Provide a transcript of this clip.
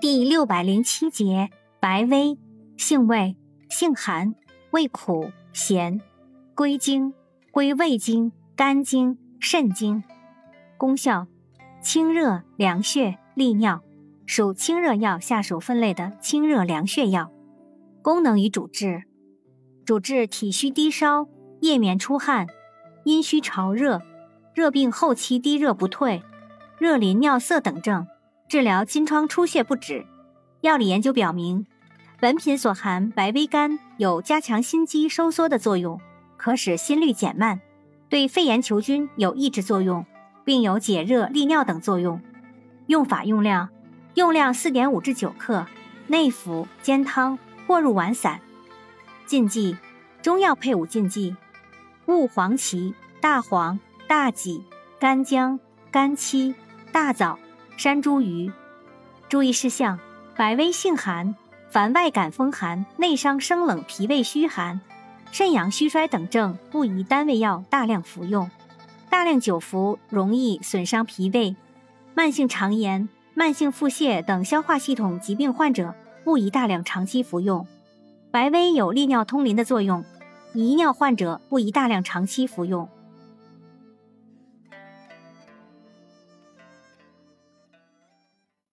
第六百零七节，白薇，性味，性寒，味苦咸，归经，归胃经、肝经、肾经。功效，清热凉血利尿，属清热药下属分类的清热凉血药。功能与主治，主治体虚低烧、夜眠出汗、阴虚潮热、热病后期低热不退、热淋尿涩等症。治疗金疮出血不止。药理研究表明，本品所含白薇苷有加强心肌收缩的作用，可使心率减慢，对肺炎球菌有抑制作用，并有解热利尿等作用。用法用量：用量四点五至九克，内服煎汤或入丸散。禁忌：中药配伍禁忌：勿黄芪、大黄、大戟、干姜、干漆、大枣。山茱萸，注意事项：百味性寒，凡外感风寒、内伤生冷、脾胃虚寒、肾阳虚衰等症，不宜单味药大量服用。大量久服容易损伤脾胃。慢性肠炎、慢性腹泻等消化系统疾病患者，不宜大量长期服用。白薇有利尿通淋的作用，遗尿患者不宜大量长期服用。